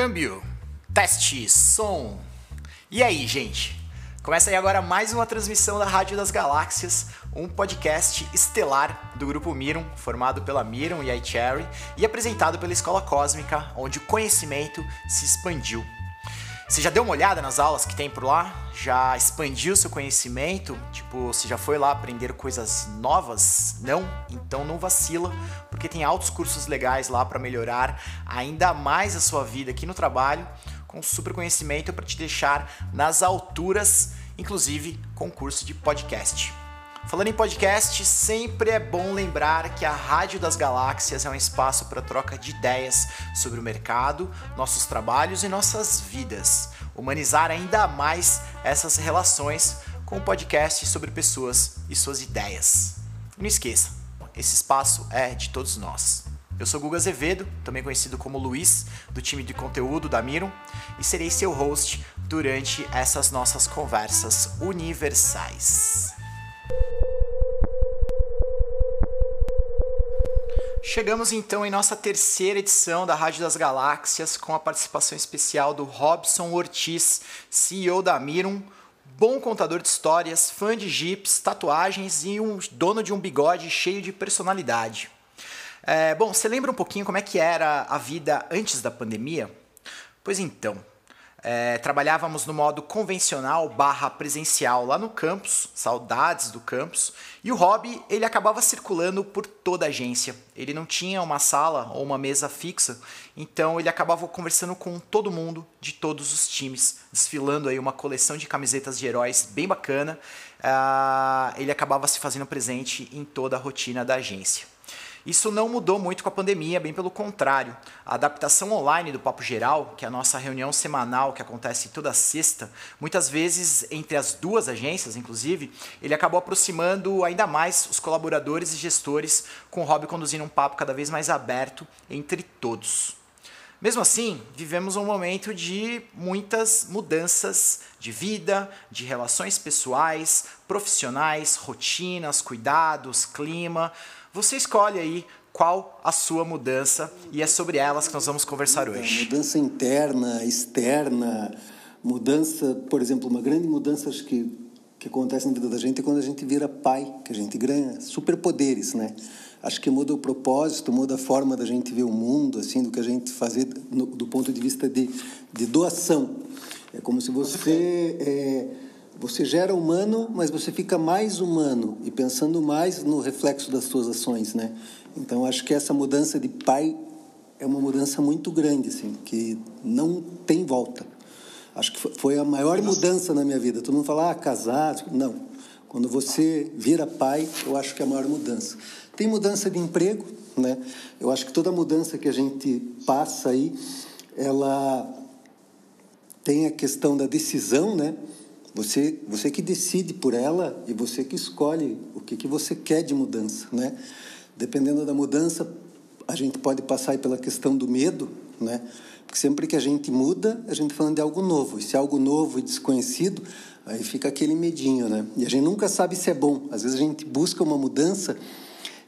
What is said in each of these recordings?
Câmbio, teste, som. E aí, gente? Começa aí agora mais uma transmissão da Rádio das Galáxias, um podcast estelar do grupo Mirum, formado pela Mirum e iCherry e apresentado pela Escola Cósmica, onde o conhecimento se expandiu. Você já deu uma olhada nas aulas que tem por lá? Já expandiu seu conhecimento? Tipo, você já foi lá aprender coisas novas? Não? Então não vacila, porque tem altos cursos legais lá para melhorar ainda mais a sua vida aqui no trabalho, com super conhecimento para te deixar nas alturas, inclusive com curso de podcast. Falando em podcast, sempre é bom lembrar que a Rádio das Galáxias é um espaço para troca de ideias sobre o mercado, nossos trabalhos e nossas vidas. Humanizar ainda mais essas relações com o podcast sobre pessoas e suas ideias. Não esqueça, esse espaço é de todos nós. Eu sou Guga Azevedo, também conhecido como Luiz, do time de conteúdo da Miro, e serei seu host durante essas nossas conversas universais. Chegamos então em nossa terceira edição da Rádio das Galáxias com a participação especial do Robson Ortiz, CEO da Mirum, bom contador de histórias, fã de jipes, tatuagens e um dono de um bigode cheio de personalidade. É, bom, você lembra um pouquinho como é que era a vida antes da pandemia? Pois então, é, trabalhávamos no modo convencional barra presencial lá no campus, saudades do campus, e o hobby ele acabava circulando por toda a agência. Ele não tinha uma sala ou uma mesa fixa, então ele acabava conversando com todo mundo de todos os times, desfilando aí uma coleção de camisetas de heróis bem bacana. Uh, ele acabava se fazendo presente em toda a rotina da agência. Isso não mudou muito com a pandemia, bem pelo contrário. A adaptação online do Papo Geral, que é a nossa reunião semanal que acontece toda sexta, muitas vezes entre as duas agências, inclusive, ele acabou aproximando ainda mais os colaboradores e gestores, com o Hobby conduzindo um papo cada vez mais aberto entre todos. Mesmo assim, vivemos um momento de muitas mudanças de vida, de relações pessoais, profissionais, rotinas, cuidados, clima. Você escolhe aí qual a sua mudança e é sobre elas que nós vamos conversar hoje. Mudança interna, externa, mudança, por exemplo, uma grande mudança acho que que acontece na vida da gente é quando a gente vira pai, que a gente ganha superpoderes, né? Acho que muda o propósito, muda a forma da gente ver o mundo, assim, do que a gente fazer no, do ponto de vista de, de doação. É como se você é, você gera humano, mas você fica mais humano e pensando mais no reflexo das suas ações, né? Então acho que essa mudança de pai é uma mudança muito grande, assim, que não tem volta. Acho que foi a maior mudança na minha vida. Todo mundo fala, ah, casado. Não. Quando você vira pai, eu acho que é a maior mudança. Tem mudança de emprego, né? Eu acho que toda mudança que a gente passa aí, ela tem a questão da decisão, né? Você, você que decide por ela e você que escolhe o que, que você quer de mudança, né? Dependendo da mudança, a gente pode passar pela questão do medo, né? Porque sempre que a gente muda, a gente tá falando de algo novo. E se é algo novo e desconhecido, aí fica aquele medinho, né? E a gente nunca sabe se é bom. Às vezes a gente busca uma mudança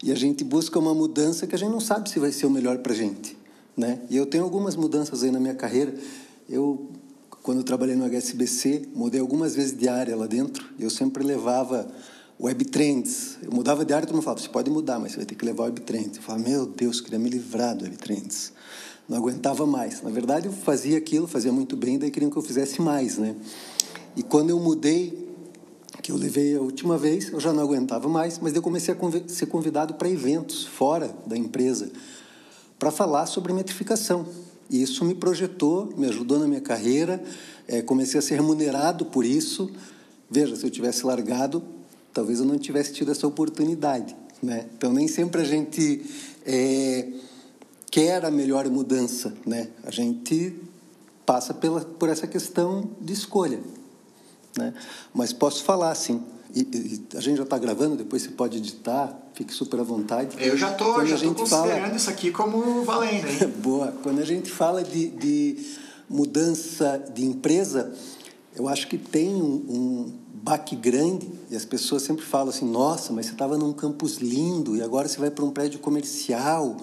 e a gente busca uma mudança que a gente não sabe se vai ser o melhor para gente, né? E eu tenho algumas mudanças aí na minha carreira. Eu quando eu trabalhei no HSBC, mudei algumas vezes de área lá dentro. Eu sempre levava web trends. Eu mudava de área, todo mundo falava, você pode mudar, mas você vai ter que levar web trends. Eu falava, meu Deus, queria me livrar do web trends. Não aguentava mais. Na verdade, eu fazia aquilo, fazia muito bem, daí queriam que eu fizesse mais, né? E quando eu mudei, que eu levei a última vez, eu já não aguentava mais, mas eu comecei a ser convidado para eventos fora da empresa para falar sobre metrificação. E isso me projetou, me ajudou na minha carreira, é, comecei a ser remunerado por isso. Veja, se eu tivesse largado, talvez eu não tivesse tido essa oportunidade. Né? Então, nem sempre a gente é, quer a melhor mudança. Né? A gente passa pela, por essa questão de escolha. Né? Mas posso falar, sim, e, e, a gente já está gravando, depois você pode editar, fique super à vontade. Eu já estou já estou considerando fala... isso aqui como valendo, hein? Boa. Quando a gente fala de, de mudança de empresa, eu acho que tem um, um baque grande e as pessoas sempre falam assim, nossa, mas você estava num campus lindo e agora você vai para um prédio comercial.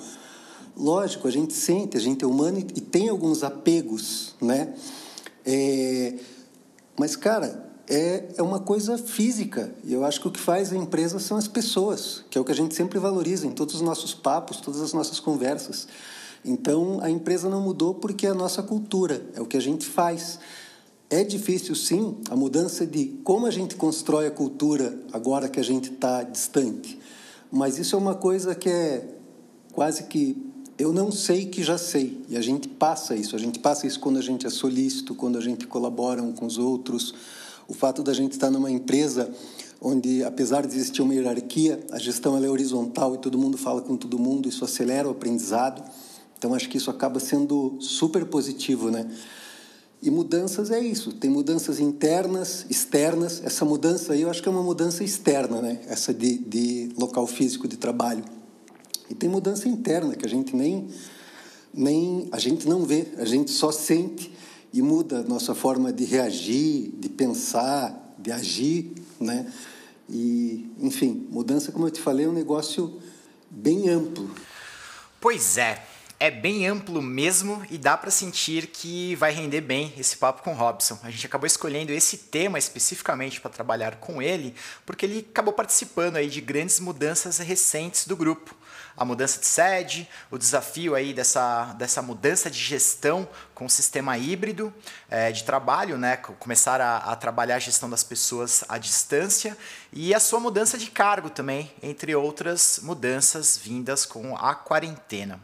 lógico, a gente sente, a gente é humano e, tem alguns apegos, né? É, mas, cara, é, é uma coisa física. E eu acho que o que faz a empresa são as pessoas, que é o que a gente sempre valoriza em todos os nossos papos, todas as nossas conversas. Então, a empresa não mudou porque é a nossa cultura, é o que a gente faz. É difícil, sim, a mudança de como a gente constrói a cultura agora que a gente está distante. Mas isso é uma coisa que é quase que eu não sei que já sei. E a gente passa isso. A gente passa isso quando a gente é solícito, quando a gente colabora um com os outros. O fato da gente estar numa empresa onde, apesar de existir uma hierarquia, a gestão é horizontal e todo mundo fala com todo mundo, isso acelera o aprendizado. Então, acho que isso acaba sendo super positivo, né? E mudanças é isso, tem mudanças internas, externas. Essa mudança aí eu acho que é uma mudança externa, né? Essa de, de local físico de trabalho. E tem mudança interna que a gente nem, nem a gente não vê, a gente só sente e muda a nossa forma de reagir, de pensar, de agir, né? E, enfim, mudança, como eu te falei, é um negócio bem amplo. Pois é é bem amplo mesmo e dá para sentir que vai render bem esse papo com Robson. A gente acabou escolhendo esse tema especificamente para trabalhar com ele, porque ele acabou participando aí de grandes mudanças recentes do grupo. A mudança de sede, o desafio aí dessa, dessa mudança de gestão com o sistema híbrido é, de trabalho, né? começar a, a trabalhar a gestão das pessoas à distância e a sua mudança de cargo também, entre outras mudanças vindas com a quarentena.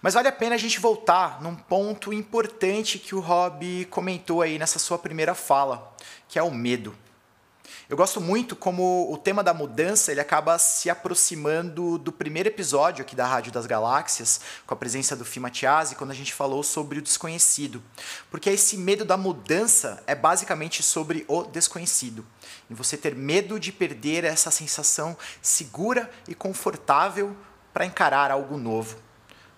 Mas vale a pena a gente voltar num ponto importante que o Rob comentou aí nessa sua primeira fala, que é o medo. Eu gosto muito como o tema da mudança ele acaba se aproximando do primeiro episódio aqui da Rádio das Galáxias, com a presença do Fima Tiasi, quando a gente falou sobre o desconhecido. Porque esse medo da mudança é basicamente sobre o desconhecido. E você ter medo de perder essa sensação segura e confortável para encarar algo novo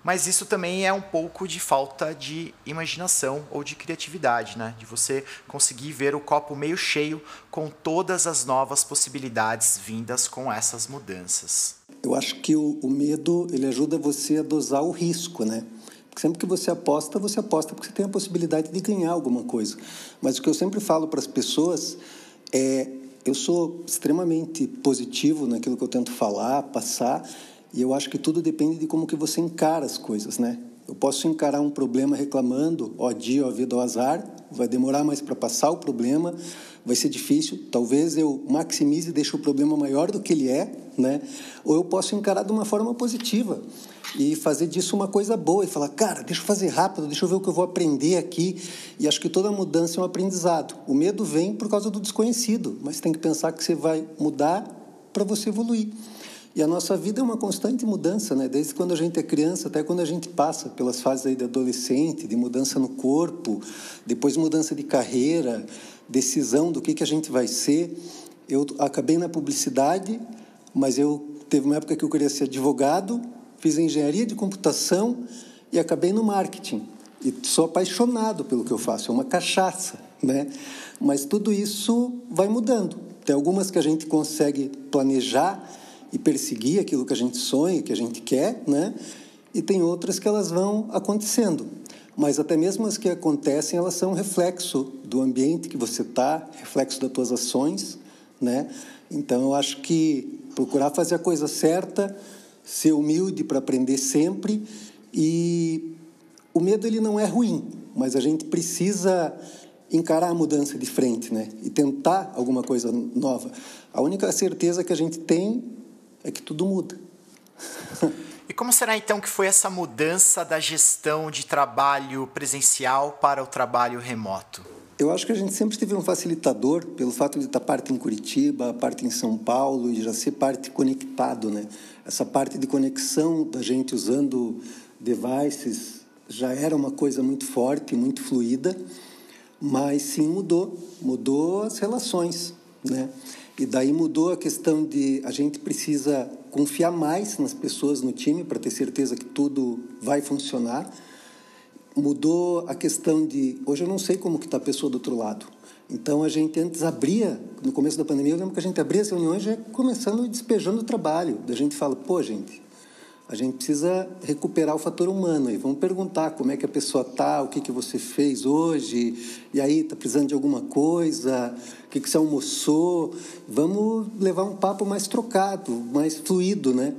mas isso também é um pouco de falta de imaginação ou de criatividade, né? De você conseguir ver o copo meio cheio com todas as novas possibilidades vindas com essas mudanças. Eu acho que o, o medo ele ajuda você a dosar o risco, né? Porque sempre que você aposta, você aposta porque você tem a possibilidade de ganhar alguma coisa. Mas o que eu sempre falo para as pessoas é eu sou extremamente positivo naquilo que eu tento falar, passar, e eu acho que tudo depende de como que você encara as coisas, né? Eu posso encarar um problema reclamando, ó dia, ó vida, ó azar, vai demorar mais para passar o problema, vai ser difícil, talvez eu maximize e deixe o problema maior do que ele é, né? Ou eu posso encarar de uma forma positiva e fazer disso uma coisa boa e falar, cara, deixa eu fazer rápido, deixa eu ver o que eu vou aprender aqui. E acho que toda mudança é um aprendizado. O medo vem por causa do desconhecido, mas tem que pensar que você vai mudar para você evoluir. E a nossa vida é uma constante mudança, né? Desde quando a gente é criança até quando a gente passa pelas fases aí de adolescente, de mudança no corpo, depois mudança de carreira, decisão do que que a gente vai ser. Eu acabei na publicidade, mas eu teve uma época que eu queria ser advogado, fiz engenharia de computação e acabei no marketing. E sou apaixonado pelo que eu faço, é uma cachaça, né? Mas tudo isso vai mudando. Tem algumas que a gente consegue planejar e perseguir aquilo que a gente sonha, que a gente quer, né? E tem outras que elas vão acontecendo. Mas até mesmo as que acontecem, elas são reflexo do ambiente que você está, reflexo das tuas ações, né? Então eu acho que procurar fazer a coisa certa, ser humilde para aprender sempre e o medo ele não é ruim, mas a gente precisa encarar a mudança de frente, né? E tentar alguma coisa nova. A única certeza que a gente tem é que tudo muda. E como será então que foi essa mudança da gestão de trabalho presencial para o trabalho remoto? Eu acho que a gente sempre teve um facilitador pelo fato de estar parte em Curitiba, parte em São Paulo e já ser parte conectado, né? Essa parte de conexão da gente usando devices já era uma coisa muito forte, muito fluida, mas sim mudou, mudou as relações, né? E daí mudou a questão de a gente precisa confiar mais nas pessoas no time para ter certeza que tudo vai funcionar. Mudou a questão de hoje eu não sei como que está a pessoa do outro lado. Então a gente antes abria, no começo da pandemia, eu lembro que a gente abria as reuniões já começando despejando o trabalho. Da gente fala, pô, gente, a gente precisa recuperar o fator humano e vamos perguntar como é que a pessoa tá, o que que você fez hoje, e aí tá precisando de alguma coisa, o que que você almoçou, vamos levar um papo mais trocado, mais fluido, né?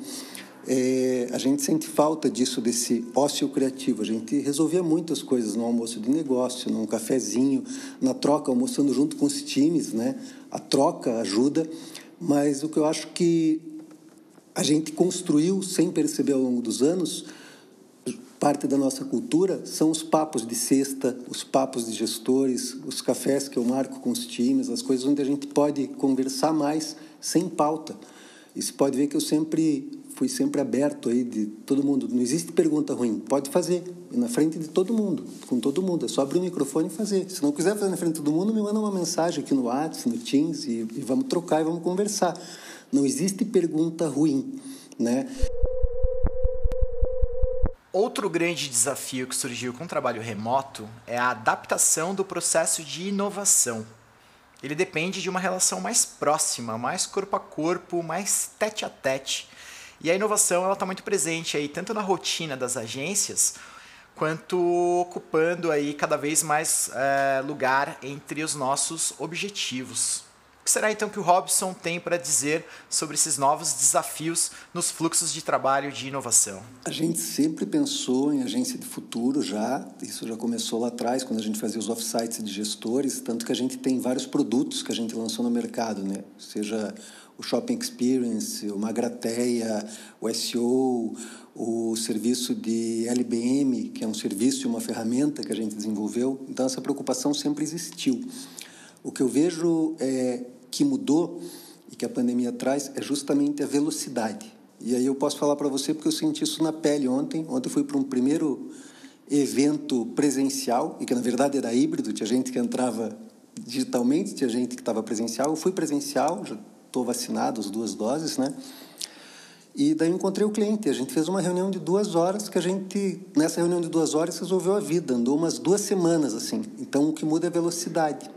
É, a gente sente falta disso, desse ócio criativo. A gente resolvia muitas coisas no almoço de negócio, num cafezinho, na troca, almoçando junto com os times, né? A troca ajuda, mas o que eu acho que a gente construiu sem perceber ao longo dos anos, parte da nossa cultura são os papos de sexta, os papos de gestores, os cafés que eu marco com os times, as coisas onde a gente pode conversar mais sem pauta. E você pode ver que eu sempre fui sempre aberto aí de todo mundo. Não existe pergunta ruim, pode fazer na frente de todo mundo, com todo mundo. É só abrir o microfone e fazer. Se não quiser fazer na frente de todo mundo, me manda uma mensagem aqui no WhatsApp, no Teams e, e vamos trocar e vamos conversar. Não existe pergunta ruim, né? Outro grande desafio que surgiu com o trabalho remoto é a adaptação do processo de inovação. Ele depende de uma relação mais próxima, mais corpo a corpo, mais tete a tete. E a inovação ela está muito presente aí tanto na rotina das agências quanto ocupando aí cada vez mais é, lugar entre os nossos objetivos. O que será então que o Robson tem para dizer sobre esses novos desafios nos fluxos de trabalho de inovação? A gente sempre pensou em agência de futuro já, isso já começou lá atrás, quando a gente fazia os offsites de gestores, tanto que a gente tem vários produtos que a gente lançou no mercado, né? seja o Shopping Experience, o Magrateia, o SEO, o serviço de LBM, que é um serviço e uma ferramenta que a gente desenvolveu. Então, essa preocupação sempre existiu. O que eu vejo é, que mudou e que a pandemia traz é justamente a velocidade. E aí eu posso falar para você porque eu senti isso na pele ontem. Ontem eu fui para um primeiro evento presencial, e que na verdade era híbrido, tinha gente que entrava digitalmente, tinha gente que estava presencial. Eu fui presencial, estou vacinado, as duas doses, né? E daí encontrei o cliente. A gente fez uma reunião de duas horas que a gente, nessa reunião de duas horas, resolveu a vida. Andou umas duas semanas assim. Então o que muda é a velocidade.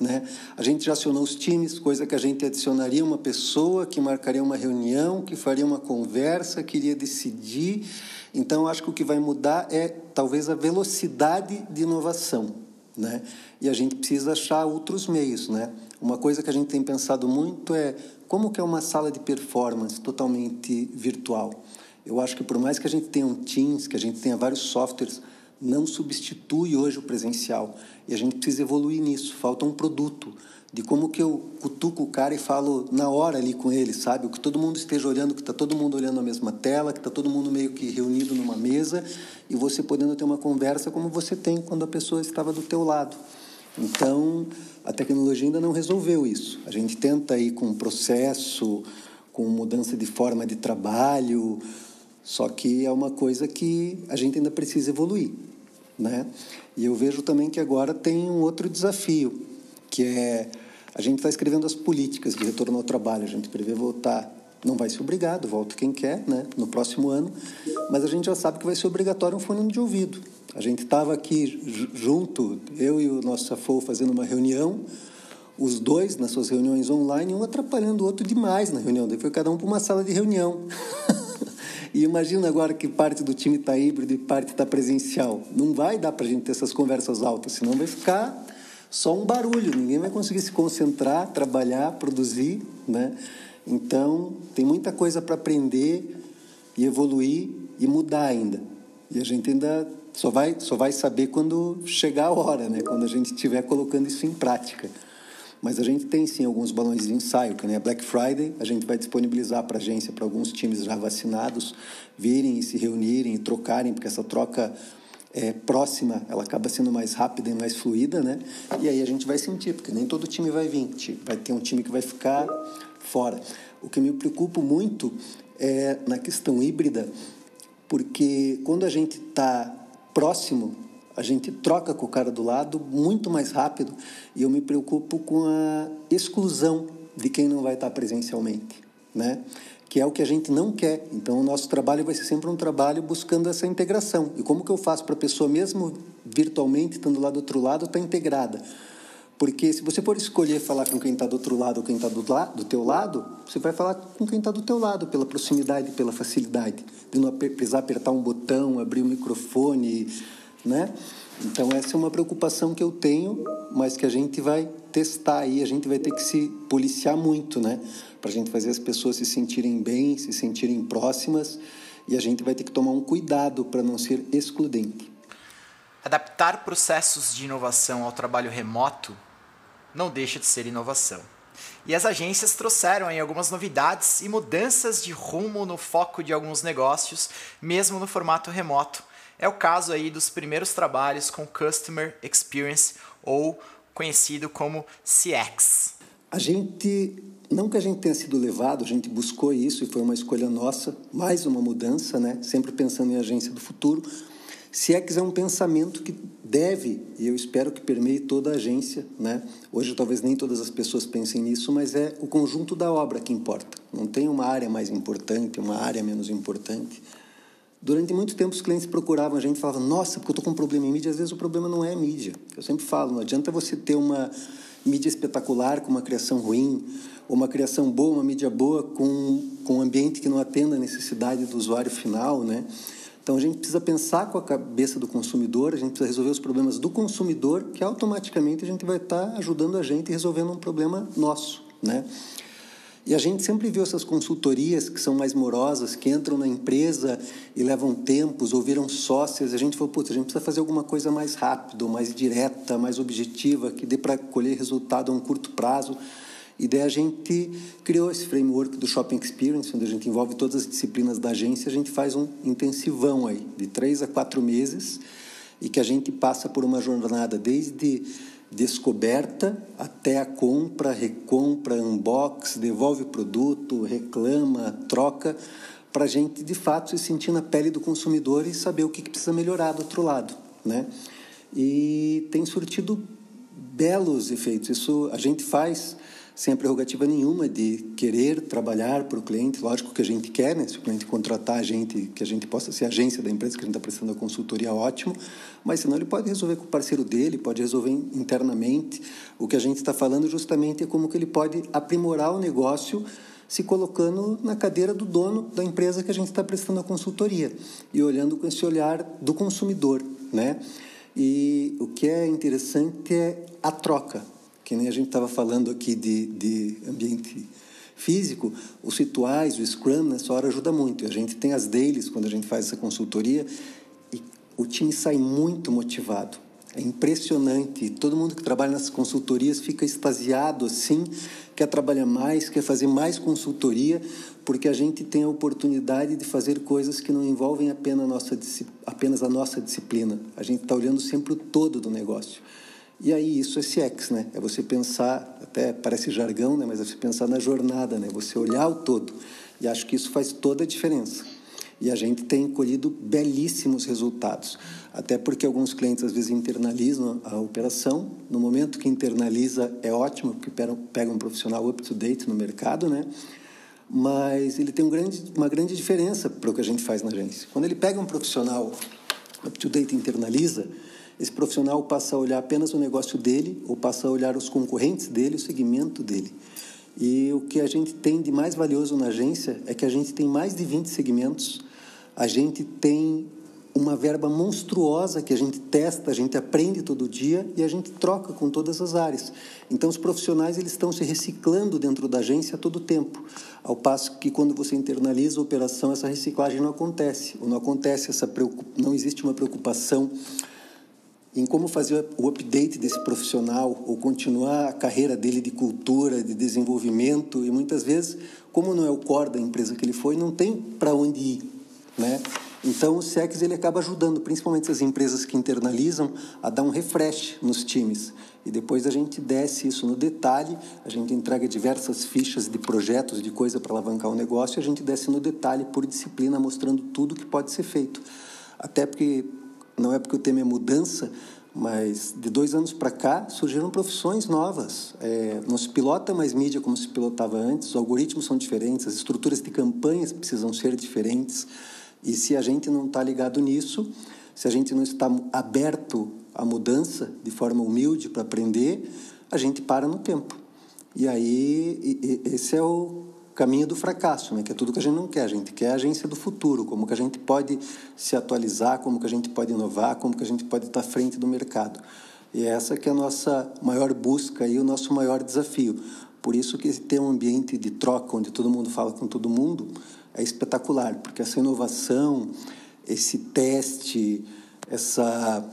Né? A gente já acionou os times, coisa que a gente adicionaria uma pessoa que marcaria uma reunião, que faria uma conversa, que iria decidir. Então, acho que o que vai mudar é talvez a velocidade de inovação. Né? E a gente precisa achar outros meios. Né? Uma coisa que a gente tem pensado muito é como que é uma sala de performance totalmente virtual. Eu acho que por mais que a gente tenha um Teams, que a gente tenha vários softwares, não substitui hoje o presencial. E a gente precisa evoluir nisso. Falta um produto de como que eu cutuco o cara e falo na hora ali com ele, sabe? O que todo mundo esteja olhando, que está todo mundo olhando a mesma tela, que está todo mundo meio que reunido numa mesa e você podendo ter uma conversa como você tem quando a pessoa estava do teu lado. Então, a tecnologia ainda não resolveu isso. A gente tenta ir com processo, com mudança de forma de trabalho, só que é uma coisa que a gente ainda precisa evoluir, né? E eu vejo também que agora tem um outro desafio, que é a gente está escrevendo as políticas de retorno ao trabalho. A gente prevê voltar, não vai ser obrigado, volta quem quer, né? No próximo ano, mas a gente já sabe que vai ser obrigatório um fone de ouvido. A gente estava aqui junto, eu e o nosso Safou, fazendo uma reunião, os dois nas suas reuniões online, um atrapalhando o outro demais na reunião. Daí foi cada um para uma sala de reunião. E imagina agora que parte do time está híbrido e parte está presencial. Não vai dar para a gente ter essas conversas altas, senão vai ficar só um barulho. Ninguém vai conseguir se concentrar, trabalhar, produzir, né? Então tem muita coisa para aprender e evoluir e mudar ainda. E a gente ainda só vai só vai saber quando chegar a hora, né? Quando a gente estiver colocando isso em prática. Mas a gente tem sim alguns balões de ensaio, que nem a Black Friday, a gente vai disponibilizar para a agência, para alguns times já vacinados, virem e se reunirem e trocarem, porque essa troca é, próxima ela acaba sendo mais rápida e mais fluida, né? E aí a gente vai sentir, porque nem todo time vai vir, vai ter um time que vai ficar fora. O que me preocupa muito é na questão híbrida, porque quando a gente está próximo a gente troca com o cara do lado muito mais rápido e eu me preocupo com a exclusão de quem não vai estar presencialmente, né? Que é o que a gente não quer. Então, o nosso trabalho vai ser sempre um trabalho buscando essa integração. E como que eu faço para a pessoa, mesmo virtualmente, estando lá do outro lado, estar tá integrada? Porque se você for escolher falar com quem está do outro lado ou quem está do, do teu lado, você vai falar com quem está do teu lado, pela proximidade, pela facilidade, de não precisar apertar um botão, abrir o um microfone, né? Então essa é uma preocupação que eu tenho, mas que a gente vai testar aí, a gente vai ter que se policiar muito, né? Para a gente fazer as pessoas se sentirem bem, se sentirem próximas, e a gente vai ter que tomar um cuidado para não ser excludente. Adaptar processos de inovação ao trabalho remoto não deixa de ser inovação. E as agências trouxeram aí algumas novidades e mudanças de rumo no foco de alguns negócios, mesmo no formato remoto. É o caso aí dos primeiros trabalhos com Customer Experience ou conhecido como CX. A gente, não que a gente tenha sido levado, a gente buscou isso e foi uma escolha nossa, mais uma mudança, né? Sempre pensando em agência do futuro, CX é um pensamento que deve, e eu espero que permeie toda a agência, né? Hoje talvez nem todas as pessoas pensem nisso, mas é o conjunto da obra que importa. Não tem uma área mais importante, uma área menos importante. Durante muito tempo os clientes procuravam a gente e falavam: "Nossa, porque eu estou com um problema em mídia". Às vezes o problema não é mídia. Eu sempre falo, não adianta você ter uma mídia espetacular com uma criação ruim, ou uma criação boa, uma mídia boa com, com um ambiente que não atenda a necessidade do usuário final, né? Então a gente precisa pensar com a cabeça do consumidor, a gente precisa resolver os problemas do consumidor, que automaticamente a gente vai estar ajudando a gente resolvendo um problema nosso, né? E a gente sempre viu essas consultorias que são mais morosas, que entram na empresa e levam tempos, ou viram sócias. A gente falou, putz, a gente precisa fazer alguma coisa mais rápido, mais direta, mais objetiva, que dê para colher resultado a um curto prazo. E daí a gente criou esse framework do Shopping Experience, onde a gente envolve todas as disciplinas da agência, a gente faz um intensivão aí, de três a quatro meses, e que a gente passa por uma jornada desde descoberta até a compra, recompra, unbox, devolve o produto, reclama, troca, para a gente de fato se sentir na pele do consumidor e saber o que precisa melhorar do outro lado, né? E tem surtido belos efeitos. Isso a gente faz sem a prerrogativa nenhuma de querer trabalhar para o cliente. Lógico que a gente quer, né? Se o cliente contratar a gente, que a gente possa ser agência da empresa que a gente está prestando a consultoria, ótimo. Mas senão ele pode resolver com o parceiro dele, pode resolver internamente. O que a gente está falando justamente é como que ele pode aprimorar o negócio se colocando na cadeira do dono da empresa que a gente está prestando a consultoria e olhando com esse olhar do consumidor, né? E o que é interessante é a troca que nem a gente estava falando aqui de, de ambiente físico, os rituais, o Scrum nessa hora ajuda muito. A gente tem as dailies quando a gente faz essa consultoria e o time sai muito motivado. É impressionante. Todo mundo que trabalha nas consultorias fica extasiado assim, quer trabalhar mais, quer fazer mais consultoria, porque a gente tem a oportunidade de fazer coisas que não envolvem apenas a nossa, apenas a nossa disciplina. A gente está olhando sempre o todo do negócio. E aí isso é CX, né? É você pensar, até parece jargão, né? Mas é você pensar na jornada, né? Você olhar o todo. E acho que isso faz toda a diferença. E a gente tem colhido belíssimos resultados. Até porque alguns clientes às vezes internalizam a operação. No momento que internaliza é ótimo, porque pega um profissional up to date no mercado, né? Mas ele tem um grande, uma grande diferença para o que a gente faz na agência. Quando ele pega um profissional up to date internaliza, esse profissional passa a olhar apenas o negócio dele ou passa a olhar os concorrentes dele, o segmento dele. E o que a gente tem de mais valioso na agência é que a gente tem mais de 20 segmentos, a gente tem uma verba monstruosa que a gente testa, a gente aprende todo dia e a gente troca com todas as áreas. Então os profissionais eles estão se reciclando dentro da agência a todo tempo, ao passo que quando você internaliza a operação essa reciclagem não acontece, ou não acontece essa não existe uma preocupação em como fazer o update desse profissional ou continuar a carreira dele de cultura, de desenvolvimento e muitas vezes, como não é o core da empresa que ele foi, não tem para onde ir, né? Então o SEX ele acaba ajudando, principalmente as empresas que internalizam, a dar um refresh nos times. E depois a gente desce isso no detalhe, a gente entrega diversas fichas de projetos, de coisa para alavancar o negócio, e a gente desce no detalhe por disciplina, mostrando tudo que pode ser feito. Até porque não é porque o tema é mudança, mas de dois anos para cá surgiram profissões novas. É, não se pilota mais mídia como se pilotava antes, os algoritmos são diferentes, as estruturas de campanhas precisam ser diferentes. E se a gente não está ligado nisso, se a gente não está aberto à mudança de forma humilde para aprender, a gente para no tempo. E aí, esse é o caminho do fracasso, né? que é tudo que a gente não quer. A gente quer a agência do futuro, como que a gente pode se atualizar, como que a gente pode inovar, como que a gente pode estar à frente do mercado. E essa que é a nossa maior busca e o nosso maior desafio. Por isso que ter um ambiente de troca onde todo mundo fala com todo mundo é espetacular, porque essa inovação, esse teste, essa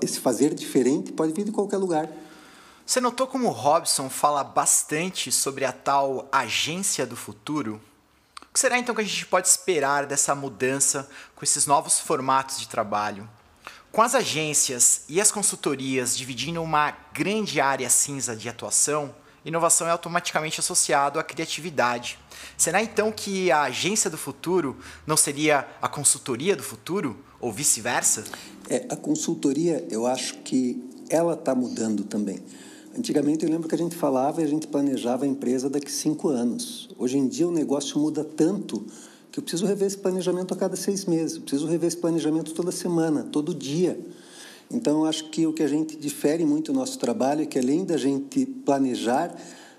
esse fazer diferente pode vir de qualquer lugar. Você notou como o Robson fala bastante sobre a tal agência do futuro? O que será então que a gente pode esperar dessa mudança com esses novos formatos de trabalho? Com as agências e as consultorias dividindo uma grande área cinza de atuação, inovação é automaticamente associado à criatividade. Será então que a agência do futuro não seria a consultoria do futuro ou vice-versa? É, a consultoria, eu acho que ela está mudando também. Antigamente eu lembro que a gente falava e a gente planejava a empresa daqui cinco anos. Hoje em dia o negócio muda tanto que eu preciso rever esse planejamento a cada seis meses, eu preciso rever esse planejamento toda semana, todo dia. Então acho que o que a gente difere muito no nosso trabalho é que além da gente planejar,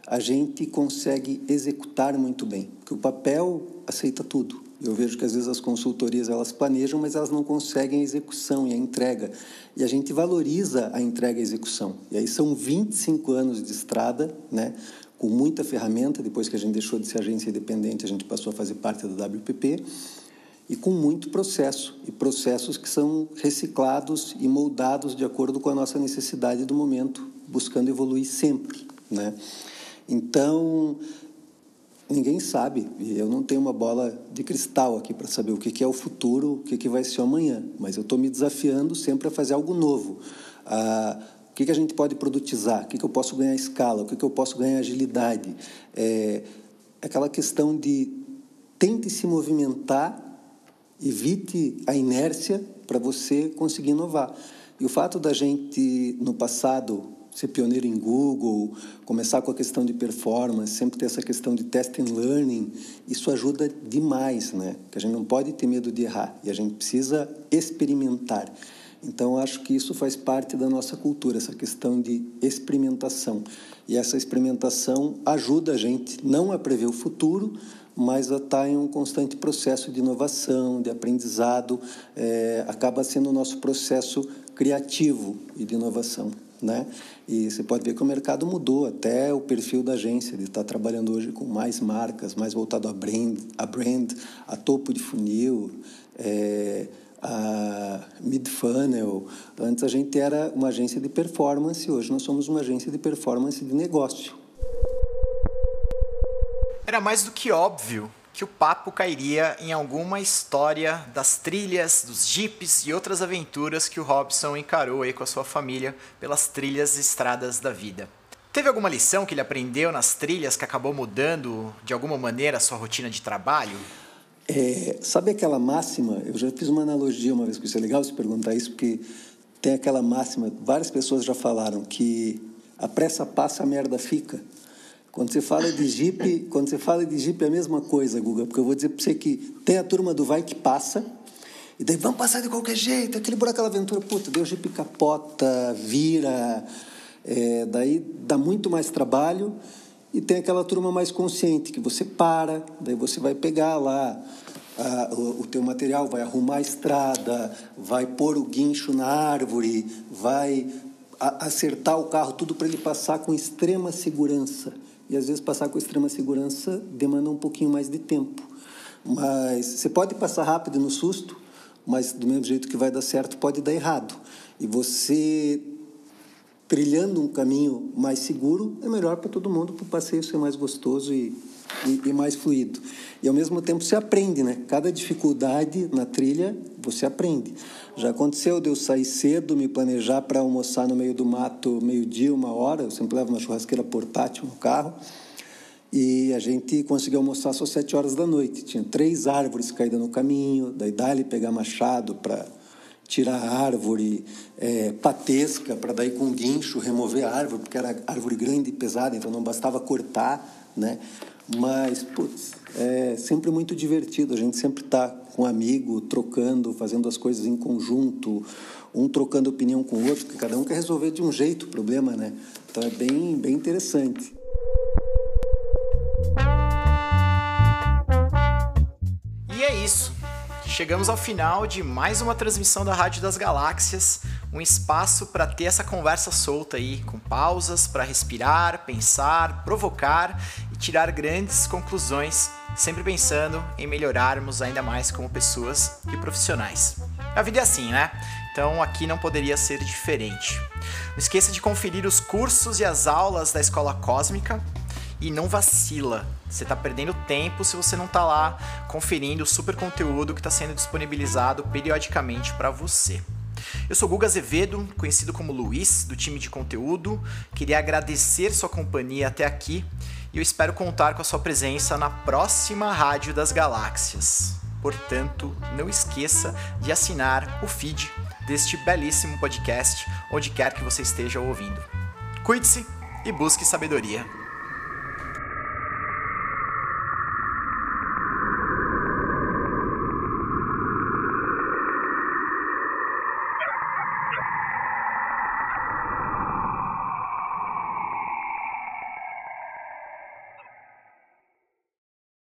a gente consegue executar muito bem, porque o papel aceita tudo. Eu vejo que às vezes as consultorias elas planejam, mas elas não conseguem a execução e a entrega. E a gente valoriza a entrega e a execução. E aí são 25 anos de estrada, né? com muita ferramenta. Depois que a gente deixou de ser agência independente, a gente passou a fazer parte da WPP. E com muito processo, e processos que são reciclados e moldados de acordo com a nossa necessidade do momento, buscando evoluir sempre. Né? Então, ninguém sabe, e eu não tenho uma bola de cristal aqui para saber o que é o futuro, o que vai ser amanhã, mas eu estou me desafiando sempre a fazer algo novo. Ah, o que a gente pode produtizar? O que eu posso ganhar escala? O que eu posso ganhar agilidade? É aquela questão de tente se movimentar, evite a inércia para você conseguir inovar. E o fato da gente, no passado, ser pioneiro em Google, começar com a questão de performance, sempre ter essa questão de test and learning, isso ajuda demais, né? Que a gente não pode ter medo de errar e a gente precisa experimentar. Então, acho que isso faz parte da nossa cultura, essa questão de experimentação. E essa experimentação ajuda a gente não a prever o futuro, mas a estar em um constante processo de inovação, de aprendizado, é, acaba sendo o nosso processo criativo e de inovação. Né? E você pode ver que o mercado mudou, até o perfil da agência, ele está trabalhando hoje com mais marcas, mais voltado a brand, a, brand, a topo de funil, é, a mid-funnel. Antes a gente era uma agência de performance, hoje nós somos uma agência de performance de negócio. Era mais do que óbvio que o papo cairia em alguma história das trilhas, dos jipes e outras aventuras que o Robson encarou aí com a sua família pelas trilhas e estradas da vida. Teve alguma lição que ele aprendeu nas trilhas que acabou mudando de alguma maneira a sua rotina de trabalho? É, sabe aquela máxima? Eu já fiz uma analogia uma vez que isso é legal se perguntar isso, porque tem aquela máxima, várias pessoas já falaram que a pressa passa, a merda fica. Quando você fala de Jeep, quando você fala de Jeep é a mesma coisa, Guga, porque eu vou dizer para você que tem a turma do vai que passa, e daí vamos passar de qualquer jeito, aquele buraco, aquela aventura, puta, deu Jeep capota, vira, é, daí dá muito mais trabalho, e tem aquela turma mais consciente, que você para, daí você vai pegar lá a, o, o teu material, vai arrumar a estrada, vai pôr o guincho na árvore, vai a, acertar o carro, tudo para ele passar com extrema segurança. E às vezes passar com extrema segurança demanda um pouquinho mais de tempo. Mas você pode passar rápido no susto, mas do mesmo jeito que vai dar certo, pode dar errado. E você trilhando um caminho mais seguro é melhor para todo mundo, para o passeio ser mais gostoso e, e, e, mais fluido. E ao mesmo tempo você aprende, né? Cada dificuldade na trilha você aprende. Já aconteceu de eu sair cedo, me planejar para almoçar no meio do mato, meio-dia, uma hora. Eu sempre levo uma churrasqueira portátil no carro. E a gente conseguiu almoçar só sete horas da noite. Tinha três árvores caídas no caminho, daí dali pegar machado para tirar a árvore é, patesca, para daí com guincho remover a árvore, porque era árvore grande e pesada, então não bastava cortar, né? Mas, putz, é sempre muito divertido. A gente sempre está com um amigo, trocando, fazendo as coisas em conjunto, um trocando opinião com o outro, porque cada um quer resolver de um jeito o problema, né? Então é bem, bem interessante. E é isso. Chegamos ao final de mais uma transmissão da Rádio das Galáxias, um espaço para ter essa conversa solta aí, com pausas para respirar, pensar, provocar e tirar grandes conclusões, sempre pensando em melhorarmos ainda mais como pessoas e profissionais. A vida é assim, né? Então aqui não poderia ser diferente. Não esqueça de conferir os cursos e as aulas da Escola Cósmica e não vacila. Você está perdendo tempo se você não está lá conferindo o super conteúdo que está sendo disponibilizado periodicamente para você. Eu sou Guga Azevedo, conhecido como Luiz, do time de conteúdo. Queria agradecer sua companhia até aqui e eu espero contar com a sua presença na próxima Rádio das Galáxias. Portanto, não esqueça de assinar o feed deste belíssimo podcast, onde quer que você esteja ouvindo. Cuide-se e busque sabedoria.